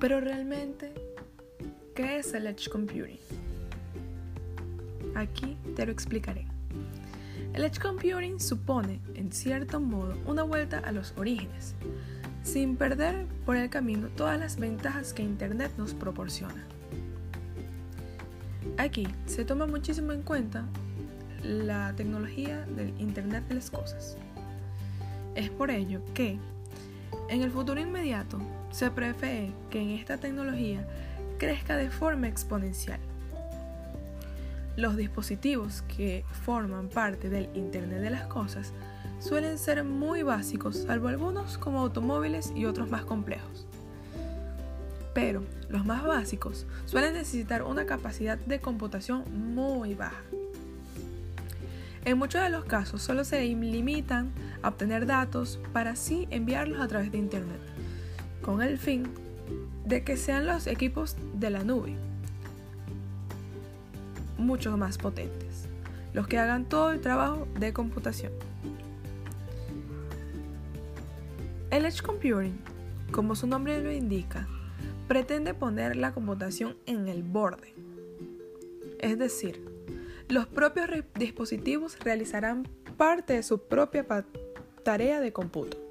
Pero realmente, ¿qué es el Edge Computing? Aquí te lo explicaré. El Edge Computing supone, en cierto modo, una vuelta a los orígenes, sin perder por el camino todas las ventajas que Internet nos proporciona. Aquí se toma muchísimo en cuenta la tecnología del Internet de las Cosas. Es por ello que, en el futuro inmediato, se prevé que en esta tecnología crezca de forma exponencial. Los dispositivos que forman parte del Internet de las Cosas suelen ser muy básicos, salvo algunos como automóviles y otros más complejos. Pero los más básicos suelen necesitar una capacidad de computación muy baja. En muchos de los casos solo se limitan a obtener datos para así enviarlos a través de Internet, con el fin de que sean los equipos de la nube mucho más potentes, los que hagan todo el trabajo de computación. El Edge Computing, como su nombre lo indica, pretende poner la computación en el borde. Es decir, los propios dispositivos realizarán parte de su propia tarea de cómputo.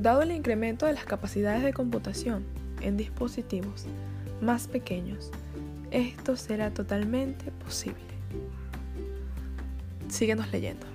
Dado el incremento de las capacidades de computación en dispositivos más pequeños, esto será totalmente posible. Síguenos leyendo.